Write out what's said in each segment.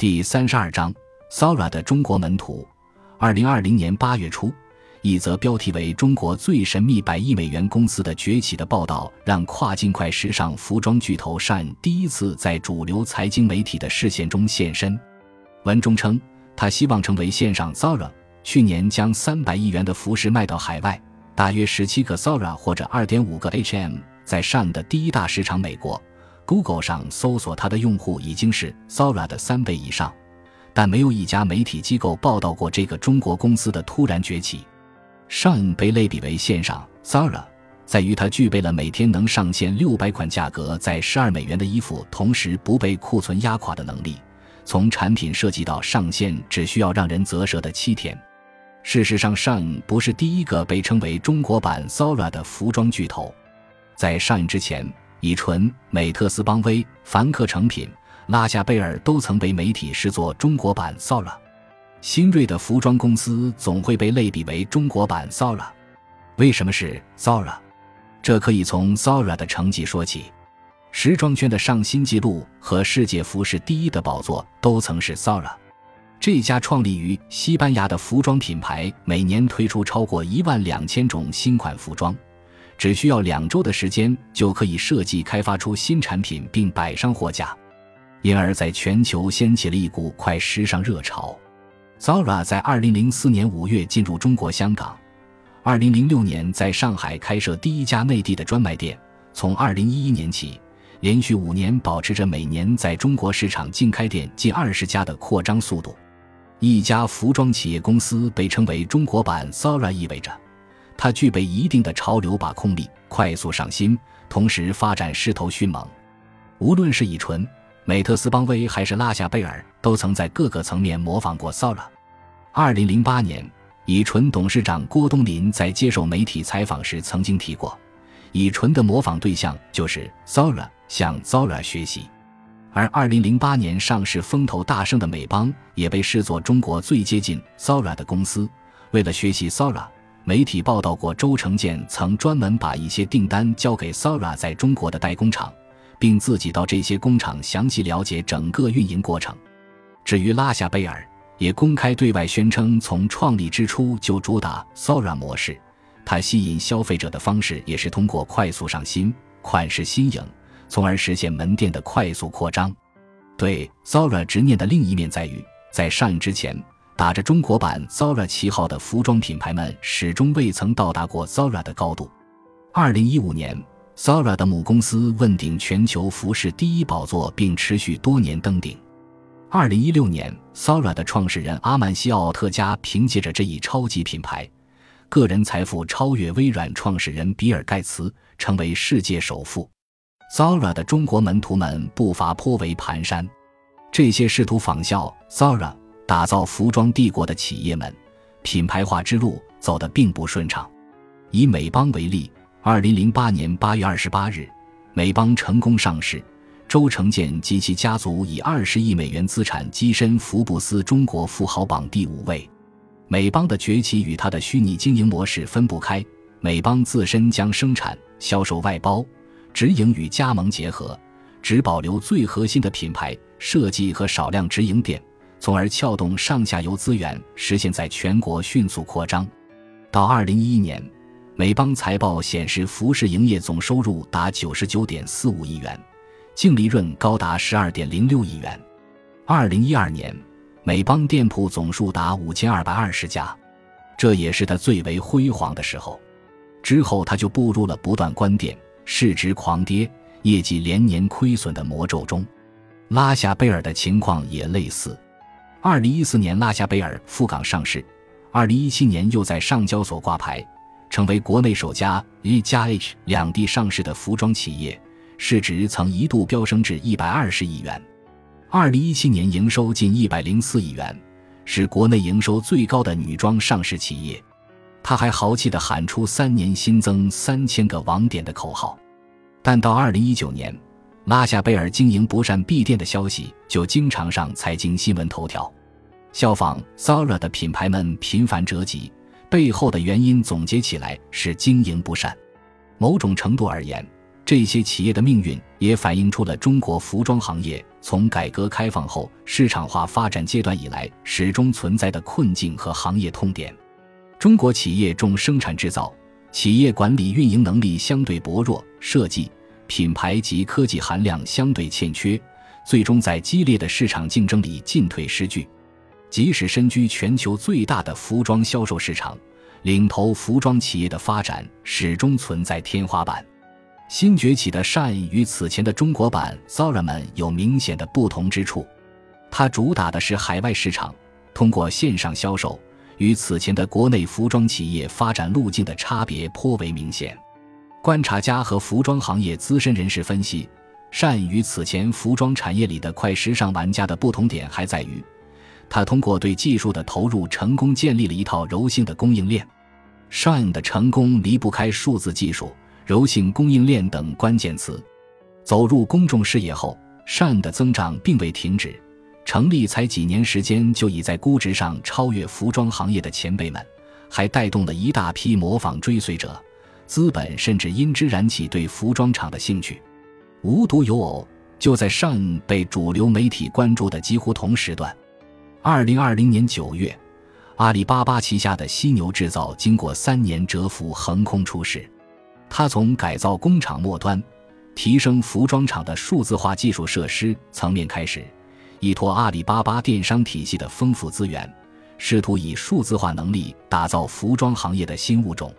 第三十二章，Sara 的中国门徒。二零二零年八月初，一则标题为“中国最神秘百亿美元公司的崛起”的报道，让跨境快时尚服装巨头 Shine 第一次在主流财经媒体的视线中现身。文中称，他希望成为线上 Sara。去年将三百亿元的服饰卖到海外，大约十七个 Sara 或者二点五个 HM，在 Shine 的第一大市场美国。Google 上搜索它的用户已经是 Sara 的三倍以上，但没有一家媒体机构报道过这个中国公司的突然崛起。Shine 被类比为线上 Sara，在于它具备了每天能上线六百款价格在十二美元的衣服，同时不被库存压垮的能力。从产品设计到上线只需要让人啧舌的七天。事实上尚不是第一个被称为中国版 Sara 的服装巨头，在尚之前。以纯、美特斯邦威、凡客诚品、拉夏贝尔都曾被媒体视作中国版 Sara。新锐的服装公司总会被类比为中国版 Sara。为什么是 Sara？这可以从 Sara 的成绩说起。时装圈的上新纪录和世界服饰第一的宝座都曾是 Sara。这家创立于西班牙的服装品牌，每年推出超过一万两千种新款服装。只需要两周的时间就可以设计开发出新产品并摆上货架，因而在全球掀起了一股快时尚热潮。Zara 在2004年5月进入中国香港，2006年在上海开设第一家内地的专卖店。从2011年起，连续五年保持着每年在中国市场净开店近二十家的扩张速度。一家服装企业公司被称为中国版 Zara，意味着。它具备一定的潮流把控力，快速上新，同时发展势头迅猛。无论是以纯、美特斯邦威还是拉夏贝尔，都曾在各个层面模仿过 Sara。二零零八年，以纯董事长郭冬临在接受媒体采访时曾经提过，以纯的模仿对象就是 Sara，向 Sara 学习。而二零零八年上市风头大盛的美邦，也被视作中国最接近 Sara 的公司。为了学习 Sara。媒体报道过，周成建曾专门把一些订单交给 Sara 在中国的代工厂，并自己到这些工厂详细了解整个运营过程。至于拉夏贝尔，也公开对外宣称，从创立之初就主打 Sara 模式。它吸引消费者的方式也是通过快速上新、款式新颖，从而实现门店的快速扩张。对 Sara 执念的另一面在于，在上映之前。打着中国版 Zara 旗号的服装品牌们始终未曾到达过 Zara 的高度。二零一五年，Zara 的母公司问鼎全球服饰第一宝座，并持续多年登顶。二零一六年，Zara 的创始人阿曼西奥特加凭借着这一超级品牌，个人财富超越微软创始人比尔盖茨，成为世界首富。Zara 的中国门徒们步伐颇为蹒跚，这些试图仿效 Zara。打造服装帝国的企业们，品牌化之路走得并不顺畅。以美邦为例，二零零八年八月二十八日，美邦成功上市，周成建及其家族以二十亿美元资产跻身福布斯中国富豪榜第五位。美邦的崛起与它的虚拟经营模式分不开。美邦自身将生产、销售外包、直营与加盟结合，只保留最核心的品牌设计和少量直营店。从而撬动上下游资源，实现在全国迅速扩张。到二零一一年，美邦财报显示，服饰营业总收入达九十九点四五亿元，净利润高达十二点零六亿元。二零一二年，美邦店铺总数达五千二百二十家，这也是他最为辉煌的时候。之后，他就步入了不断关店、市值狂跌、业绩连年亏损的魔咒中。拉夏贝尔的情况也类似。二零一四年，拉夏贝尔赴港上市；二零一七年又在上交所挂牌，成为国内首家 E 加 H 两地上市的服装企业，市值曾一度飙升至一百二十亿元。二零一七年营收近一百零四亿元，是国内营收最高的女装上市企业。他还豪气地喊出三年新增三千个网点的口号，但到二零一九年。拉夏贝尔经营不善闭店的消息就经常上财经新闻头条，效仿 Zara 的品牌们频繁折戟，背后的原因总结起来是经营不善。某种程度而言，这些企业的命运也反映出了中国服装行业从改革开放后市场化发展阶段以来始终存在的困境和行业痛点。中国企业重生产制造，企业管理运营能力相对薄弱，设计、品牌及科技含量相对欠缺，最终在激烈的市场竞争里进退失据。即使身居全球最大的服装销售市场，领头服装企业的发展始终存在天花板。新崛起的 Shine 与此前的中国版 Zara 们有明显的不同之处，它主打的是海外市场，通过线上销售，与此前的国内服装企业发展路径的差别颇为明显。观察家和服装行业资深人士分析善与此前服装产业里的快时尚玩家的不同点还在于，他通过对技术的投入，成功建立了一套柔性的供应链。善的成功离不开数字技术。柔性供应链等关键词，走入公众视野后，善的增长并未停止。成立才几年时间，就已在估值上超越服装行业的前辈们，还带动了一大批模仿追随者。资本甚至因之燃起对服装厂的兴趣。无独有偶，就在上被主流媒体关注的几乎同时段，二零二零年九月，阿里巴巴旗下的犀牛制造经过三年蛰伏，横空出世。他从改造工厂末端、提升服装厂的数字化技术设施层面开始，依托阿里巴巴电商体系的丰富资源，试图以数字化能力打造服装行业的新物种。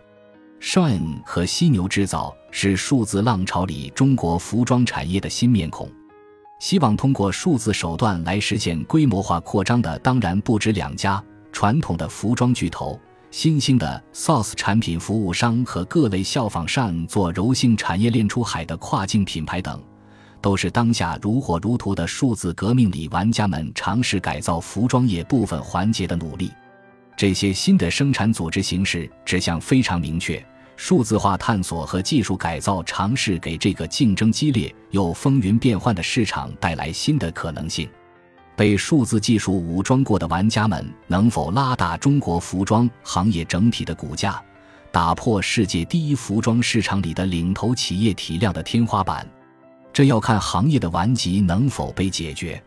Shine 和犀牛制造是数字浪潮里中国服装产业的新面孔，希望通过数字手段来实现规模化扩张的，当然不止两家传统的服装巨头。新兴的 SaaS 产品服务商和各类效仿上做柔性产业链出海的跨境品牌等，都是当下如火如荼的数字革命里玩家们尝试改造服装业部分环节的努力。这些新的生产组织形式指向非常明确：数字化探索和技术改造尝试给这个竞争激烈又风云变幻的市场带来新的可能性。被数字技术武装过的玩家们能否拉大中国服装行业整体的股价，打破世界第一服装市场里的领头企业体量的天花板？这要看行业的顽疾能否被解决。